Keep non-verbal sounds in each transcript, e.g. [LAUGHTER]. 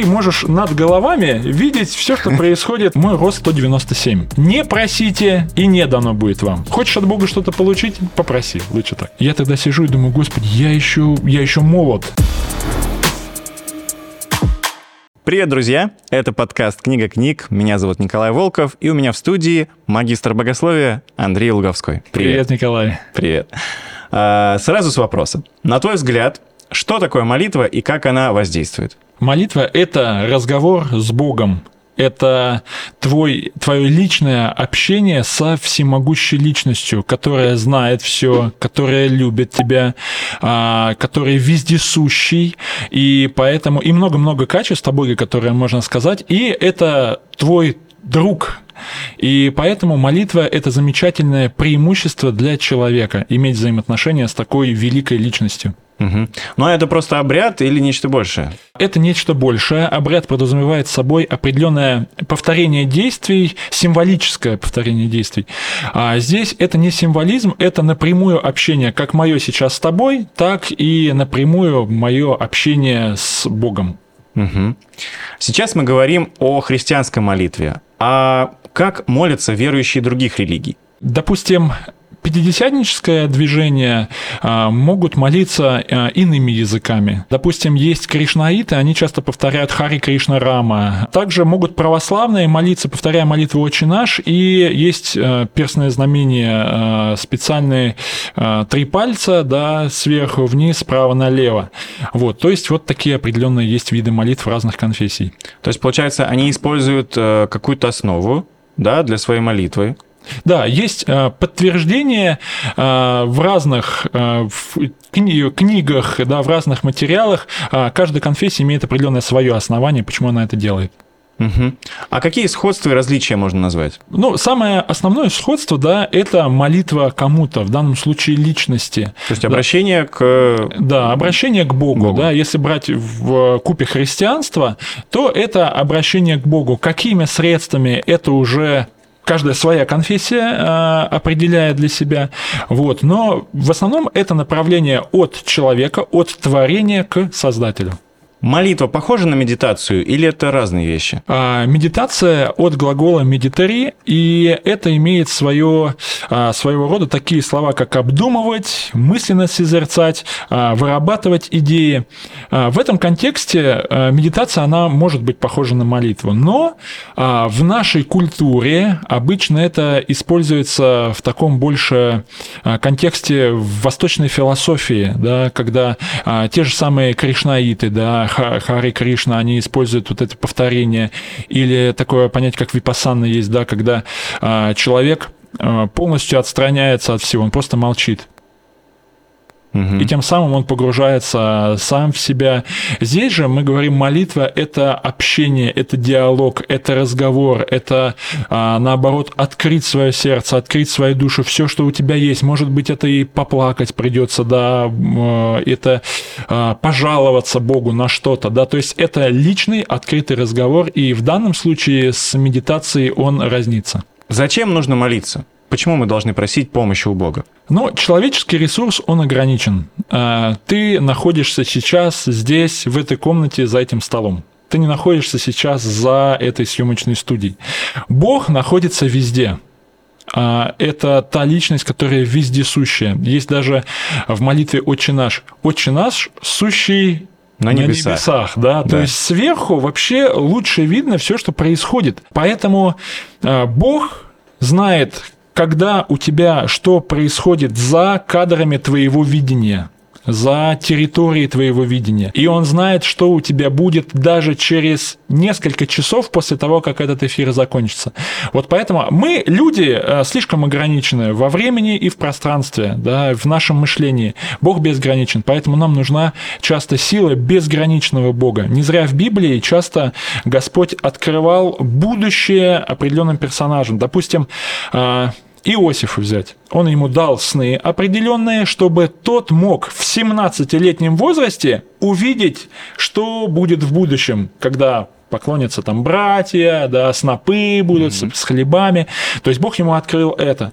ты можешь над головами видеть все, что происходит. Мой рост 197. Не просите, и не дано будет вам. Хочешь от Бога что-то получить? Попроси. Лучше так. Я тогда сижу и думаю, господи, я еще, я еще молод. Привет, друзья! Это подкаст «Книга книг». Меня зовут Николай Волков, и у меня в студии магистр богословия Андрей Луговской. Привет, Привет Николай. Привет. А, сразу с вопроса. На твой взгляд, что такое молитва и как она воздействует? Молитва – это разговор с Богом это твой, твое личное общение со всемогущей личностью, которая знает все, которая любит тебя, а, который вездесущий, и поэтому и много-много качеств о Боге, которые можно сказать, и это твой друг, и поэтому молитва – это замечательное преимущество для человека, иметь взаимоотношения с такой великой личностью. Угу. А это просто обряд или нечто большее? Это нечто большее. Обряд подразумевает собой определенное повторение действий, символическое повторение действий. А здесь это не символизм, это напрямую общение, как мое сейчас с тобой, так и напрямую мое общение с Богом. Угу. Сейчас мы говорим о христианской молитве. А как молятся верующие других религий? Допустим, пятидесятническое движение а, могут молиться а, иными языками. Допустим, есть кришнаиты, они часто повторяют Хари Кришна Рама. Также могут православные молиться, повторяя молитву «Отче наш», и есть а, перстное знамение, специальные три пальца, да, сверху вниз, справа налево. Вот, то есть вот такие определенные есть виды молитв разных конфессий. То есть, получается, они используют э, какую-то основу, да, для своей молитвы, да, есть э, подтверждение э, в разных э, книгах, да, в разных материалах. Каждая конфессия имеет определенное свое основание, почему она это делает. Угу. А какие сходства и различия можно назвать? Ну, самое основное сходство, да, это молитва кому-то, в данном случае личности. То есть обращение да. к... Да, обращение к Богу, Богу, да. Если брать в купе христианства, то это обращение к Богу. Какими средствами, это уже каждая своя конфессия э, определяет для себя. Вот. Но в основном это направление от человека, от творения к Создателю. Молитва похожа на медитацию или это разные вещи? А, медитация от глагола медитари, и это имеет свое, а, своего рода такие слова, как обдумывать, мысленно созерцать, а, вырабатывать идеи. А, в этом контексте а, медитация, она может быть похожа на молитву, но а, в нашей культуре обычно это используется в таком больше а, контексте восточной философии, да, когда а, те же самые кришнаиты, да, Хари Кришна, они используют вот это повторение, или такое понятие, как випасанна есть, да, когда а, человек а, полностью отстраняется от всего, он просто молчит. И тем самым он погружается сам в себя. Здесь же мы говорим, молитва – это общение, это диалог, это разговор, это, а, наоборот, открыть свое сердце, открыть свою душу, все, что у тебя есть. Может быть, это и поплакать придется, да, это а, пожаловаться Богу на что-то, да, то есть это личный открытый разговор, и в данном случае с медитацией он разнится. Зачем нужно молиться? Почему мы должны просить помощи у Бога? Ну, человеческий ресурс, он ограничен. А, ты находишься сейчас здесь, в этой комнате, за этим столом. Ты не находишься сейчас за этой съемочной студией. Бог находится везде. А, это та личность, которая вездесущая. Есть даже в молитве «Отче наш». «Отче наш, сущий на небесах. На небесах, да. да. То есть сверху вообще лучше видно все, что происходит. Поэтому а, Бог знает, когда у тебя что происходит за кадрами твоего видения за территорией твоего видения. И он знает, что у тебя будет даже через несколько часов после того, как этот эфир закончится. Вот поэтому мы, люди, э, слишком ограничены во времени и в пространстве, да, в нашем мышлении. Бог безграничен, поэтому нам нужна часто сила безграничного Бога. Не зря в Библии часто Господь открывал будущее определенным персонажам. Допустим, Иосифа взять. Он ему дал сны определенные, чтобы тот мог в 17-летнем возрасте увидеть, что будет в будущем, когда поклонятся там братья, да, снопы будут mm-hmm. с хлебами. То есть Бог ему открыл это.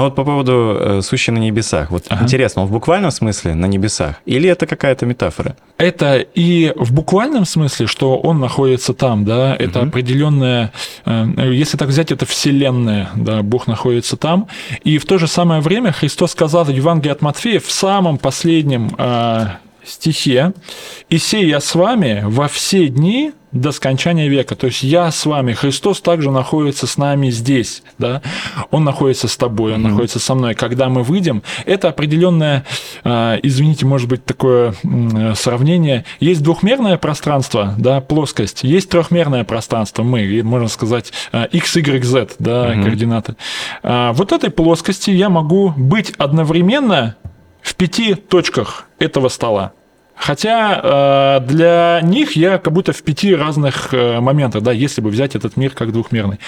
А вот по поводу э, сущий на небесах. Вот Ага. интересно, он в буквальном смысле на небесах? Или это какая-то метафора? Это и в буквальном смысле, что он находится там, да, это Мгм. определенная, э, если так взять, это вселенная, да, Бог находится там. И в то же самое время Христос сказал в Евангелии от Матфея в самом последнем э, стихе, «И сей я с вами во все дни до скончания века». То есть я с вами. Христос также находится с нами здесь, да. Он находится с тобой, он Мгм. находится со мной. Когда мы выйдем, это определенное, э, извините, может быть, такое сравнение. Есть двухмерное пространство, да, плоскость, есть трехмерное пространство, мы, можно сказать, э, x, y, z, да, Мгм. координаты. А Вот этой плоскости я могу быть одновременно в пяти точках этого стола. Хотя э, для них я как будто в пяти разных э, моментах, да, если бы взять этот мир как двухмерный.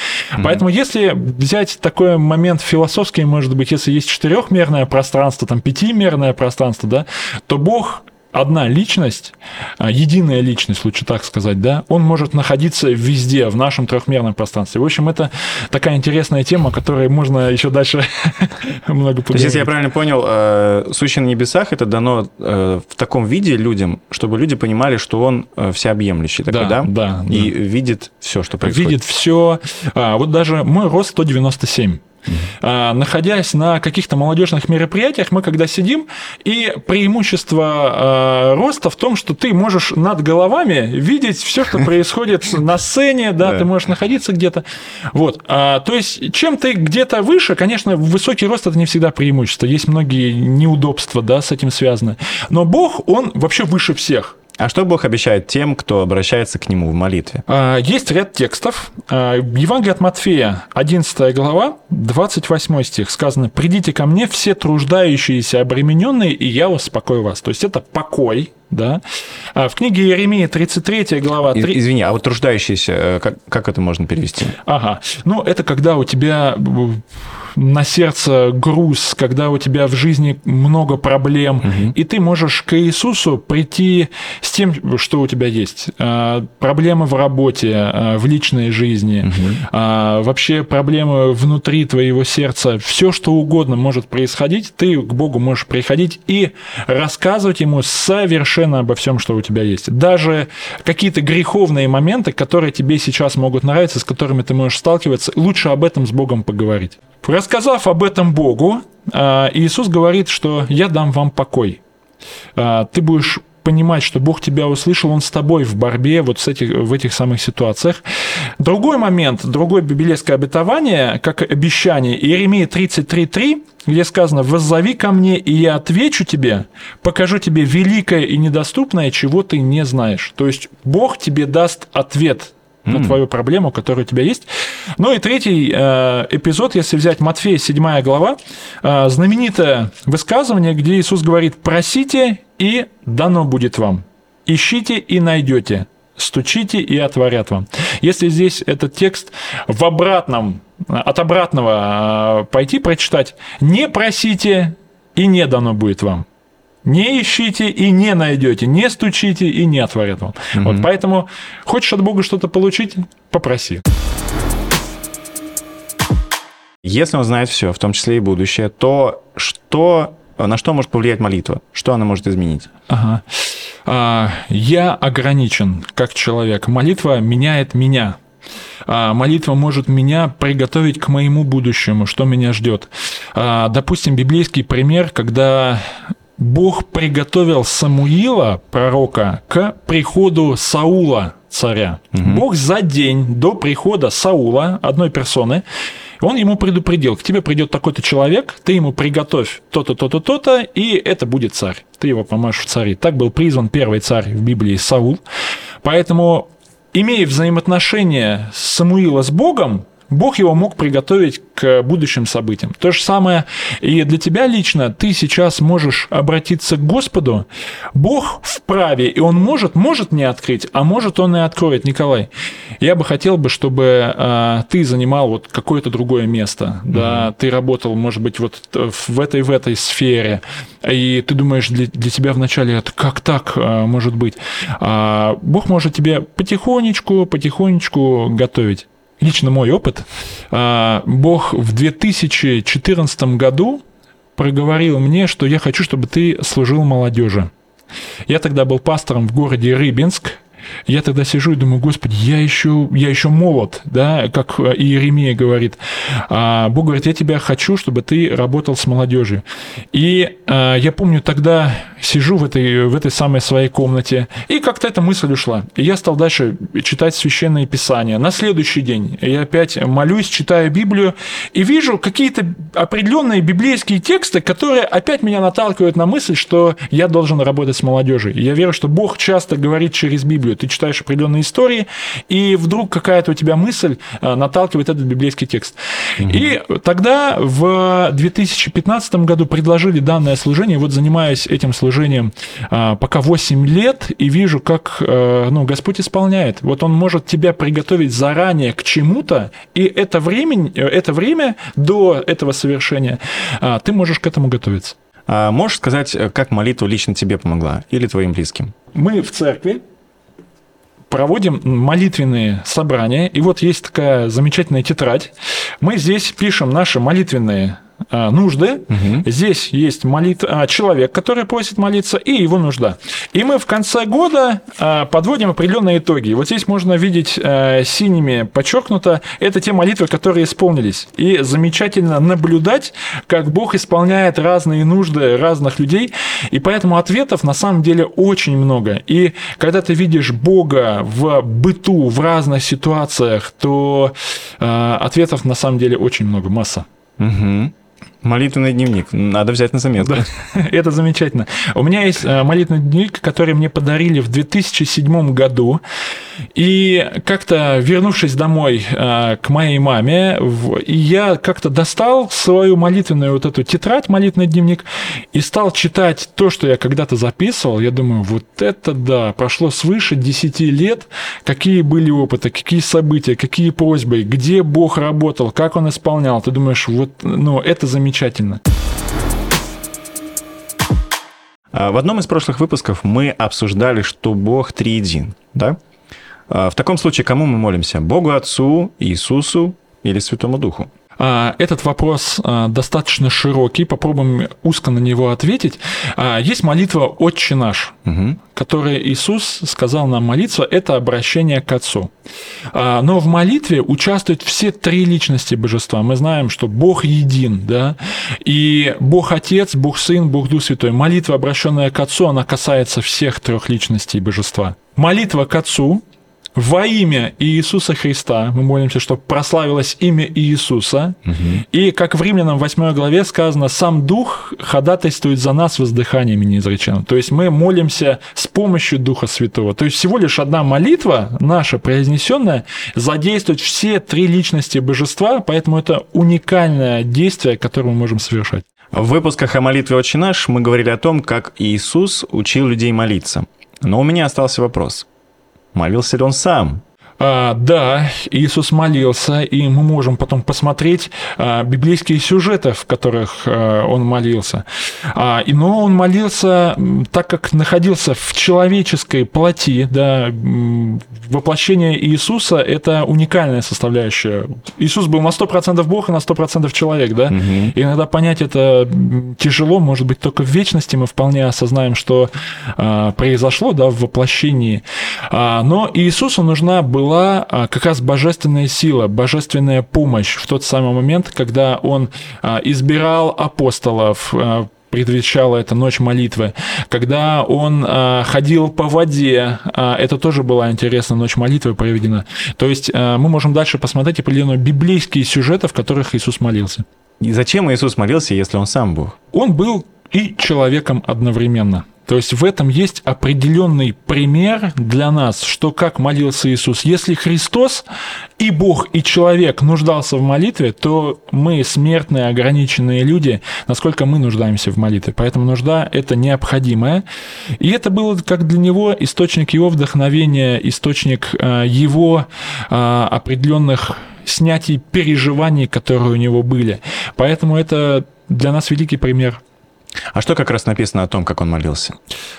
Поэтому если взять такой момент философский, может быть, если есть четырехмерное пространство, там пятимерное пространство, да, то Бог одна личность, а, единая личность, лучше так сказать, да, он может находиться везде, в нашем трехмерном пространстве. В общем, это такая интересная тема, о которой можно еще дальше [LAUGHS] много То есть, если я поговорить. правильно понял, э, сущий на небесах это дано э, в таком виде людям, чтобы люди понимали, что он э, всеобъемлющий такой, да? Да, да. И видит все, что происходит. видит все. Вот даже мой рост 197. А, Находясь на каких-то молодежных мероприятиях, мы когда сидим, и преимущество а, роста в том, что ты можешь над головами видеть все, что [LAUGHS] происходит на сцене, да, ты можешь находиться где-то. Вот. А, То есть, чем ты где-то выше, конечно, высокий рост это не всегда преимущество. Есть многие неудобства, да, с этим связаны. Но Бог, он вообще выше всех. А что Бог обещает тем, кто обращается к нему в молитве? А, Есть ряд текстов. А, В Евангелии от Матфея, 11 глава, 28 стих, сказано «Придите ко мне все труждающиеся, обремененные, и я успокою вас». То есть это покой, да. А В книге Иеремии, 33 глава, И- 3... Извини, а вот труждающийся, э, как, как это можно перевести? Ага. Ну, это когда у тебя э, на сердце груз, когда у тебя в жизни много проблем, и ты можешь к Иисусу прийти с тем, что у тебя есть. А, Проблемы в работе, а, в личной жизни, а, вообще проблемы внутри твоего сердца, все что угодно может происходить, ты к Богу можешь приходить и рассказывать Ему совершенно обо всем, что у тебя есть. Даже какие-то греховные моменты, которые тебе сейчас могут нравиться, с которыми ты можешь сталкиваться, лучше об этом с Богом поговорить. Рассказав об этом Богу, а, Иисус говорит, что я дам вам покой. А, Ты будешь понимать, что Бог тебя услышал, Он с тобой в борьбе вот с этих, в этих самых ситуациях. Другой момент, другое библейское обетование, как обещание, Иеремия 33.3, где сказано «Воззови ко мне, и я отвечу тебе, покажу тебе великое и недоступное, чего ты не знаешь». То есть Бог тебе даст ответ на твою проблему, которая у тебя есть. Ну и третий э, эпизод, если взять Матфея, 7 глава, э, знаменитое высказывание, где Иисус говорит «просите, и дано будет вам, ищите и найдете, стучите и отворят вам». Если здесь этот текст в обратном, от обратного э, пойти прочитать «не просите, и не дано будет вам». Не ищите и не найдете, не стучите и не отворят вам. Вот поэтому хочешь от Бога что-то получить, попроси. Если он знает все, в том числе и будущее, то что, на что может повлиять молитва? Что она может изменить? Ага. А, я ограничен как человек. Молитва меняет меня. А, Молитва может меня приготовить к моему будущему, что меня ждет. А, Допустим, библейский пример, когда Бог приготовил Самуила, пророка, к приходу Саула, царя. Бог за день до прихода Саула, одной персоны, он ему предупредил, к тебе придет такой-то человек, ты ему приготовь то-то, то-то, то-то, и это будет царь. Ты его помашь в цари. Так был призван первый царь в Библии Саул. Поэтому, имея взаимоотношения Самуила с Богом, Бог его мог приготовить к будущим событиям. То же самое и для тебя лично. Ты сейчас можешь обратиться к Господу. Бог вправе, и Он может, может не открыть, а может Он и откроет. Николай, я бы хотел бы, чтобы э, ты занимал вот какое-то другое место. Да, ты работал, может быть, вот в этой в этой сфере, и ты думаешь, для, для тебя вначале это как так э, может быть? А Бог может тебе потихонечку, потихонечку готовить. Лично мой опыт. А, Бог в 2014 году проговорил мне, что я хочу, чтобы ты служил молодежи. Я тогда был пастором в городе Рыбинск, я тогда сижу и думаю, господи, я еще, я еще молод, да, как Иеремия говорит. А Бог говорит, я тебя хочу, чтобы ты работал с молодежью. И а, я помню, тогда сижу в этой, в этой самой своей комнате, и как-то эта мысль ушла. И я стал дальше читать Священное Писание. На следующий день я опять молюсь, читаю Библию, и вижу какие-то определенные библейские тексты, которые опять меня наталкивают на мысль, что я должен работать с молодежью. Я верю, что Бог часто говорит через Библию, ты читаешь определенные истории, и вдруг какая-то у тебя мысль э, наталкивает этот библейский текст. Угу. И тогда в 2015 году предложили данное служение, вот занимаюсь этим служением э, пока 8 лет, и вижу, как э, ну, Господь исполняет. Вот Он может тебя приготовить заранее к чему-то, и это время, это время до этого совершения ты можешь к этому готовиться. А можешь сказать, как молитва лично тебе помогла или твоим близким? Мы в церкви проводим молитвенные собрания. И вот есть такая замечательная тетрадь. Мы здесь пишем наши молитвенные нужды. Угу. Здесь есть молит... А, человек, который просит молиться, и его нужда. И мы в конце года а, подводим определенные итоги. Вот здесь можно видеть синими подчеркнуто, это те молитвы, которые исполнились. И замечательно наблюдать, как Бог исполняет разные нужды разных людей. И поэтому ответов на самом деле очень много. И когда ты видишь Бога в быту, в разных ситуациях, то ответов на самом деле очень много, масса. Угу. Молитвенный дневник. Надо взять на заметку. Да, [LAUGHS] это замечательно. У меня есть э, молитвенный дневник, который мне подарили в 2007 году. И как-то, вернувшись домой э, к моей маме, я как-то достал свою молитвенную вот эту тетрадь, молитвенный дневник, и стал читать то, что я когда-то записывал. Я думаю, вот это да, прошло свыше 10 лет, какие были опыты, какие события, какие просьбы, где Бог работал, как Он исполнял. Ты думаешь, вот, ну, это замечательно замечательно. А, в одном из прошлых выпусков мы обсуждали, что Бог триедин, да? А, в таком случае кому мы молимся? Богу Отцу, Иисусу или Святому Духу? А, этот вопрос достаточно широкий, попробуем узко на него ответить. Есть молитва «Отче наш», угу. которая Иисус сказал нам молиться, это обращение к Отцу. Но в молитве участвуют все три личности божества. Мы знаем, что Бог един, да, и Бог Отец, Бог Сын, Бог Дух Святой. Молитва, обращенная к Отцу, она касается всех трех личностей божества. Молитва к Отцу во имя Иисуса Христа, мы молимся, чтобы прославилось имя Иисуса. Угу. И как в Римлянам 8 главе сказано, сам Дух ходатайствует за нас воздыханиями неизреченным. То есть мы молимся с помощью Духа Святого. То есть всего лишь одна молитва наша произнесенная задействует все три личности божества, поэтому это уникальное действие, которое мы можем совершать. В выпусках о молитве «Отче наш» мы говорили о том, как Иисус учил людей молиться. Но у меня остался вопрос. Молился ли он сам? А, да, Иисус молился, и мы можем потом посмотреть а, библейские сюжеты, в которых а, он молился. А, и, но он молился, так как находился в человеческой плоти, да, воплощение Иисуса – это уникальная составляющая. Иисус был на 100% Бог и на 100% человек, да? Угу. И иногда понять это тяжело, может быть, только в вечности мы вполне осознаем, что а, произошло, да, в воплощении. А, но Иисусу нужна была была а, как раз божественная сила, божественная помощь в тот самый момент, когда он а, избирал апостолов, а, предвещала эта ночь молитвы. Когда он э, ходил по воде, э, это тоже была интересная ночь молитвы проведена. То есть э, мы можем дальше посмотреть определенные библейские сюжеты, в которых Иисус молился. И зачем Иисус молился, если он сам Бог? Он был и человеком одновременно. То есть в этом есть определенный пример для нас, что как молился Иисус. Если Христос и Бог, и человек нуждался в молитве, то мы, смертные, ограниченные люди, насколько мы нуждаемся в молитве. Поэтому нужда – это необходимое. И это было как для него источник его вдохновения, источник э, его э, определенных снятий переживаний, которые у него были. Поэтому это для нас великий пример А что как раз написано о том, как он молился?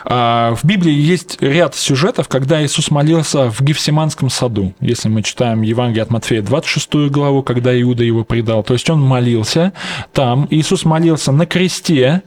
А, в Библии есть ряд сюжетов, когда Иисус молился в Гефсиманском саду. Если мы читаем Евангелие от Матфея 26 главу, когда Иуда его предал, то есть он молился там. Иисус молился на кресте,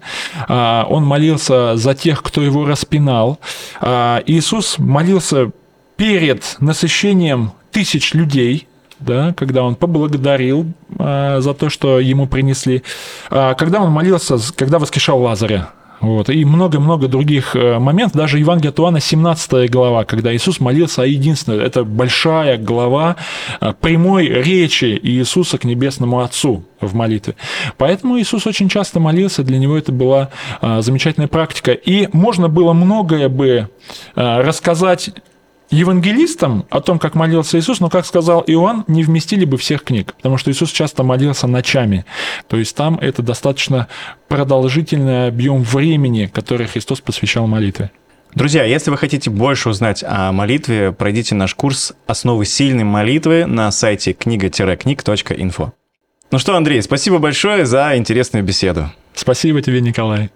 а, он молился за тех, кто его распинал. А, Иисус молился перед насыщением тысяч людей, да, когда он поблагодарил э, за то, что ему принесли, э, когда он молился, когда воскрешал Лазаря. Вот, и много-много других э, моментов. Даже Евангелие от Иоанна, 17 глава, когда Иисус молился о единственном. Это большая глава э, прямой речи Иисуса к Небесному Отцу в молитве. Поэтому Иисус очень часто молился, для него это была замечательная практика. И можно было многое бы рассказать евангелистам о том, как молился Иисус, но, как сказал Иоанн, не вместили бы всех книг, потому что Иисус часто молился ночами. То есть там это достаточно продолжительный объем времени, который Христос посвящал молитве. Друзья, если вы хотите больше узнать о молитве, пройдите наш курс «Основы сильной молитвы» на сайте книга-книг.инфо. Ну что, Андрей, спасибо большое за интересную беседу. Спасибо тебе, Николай.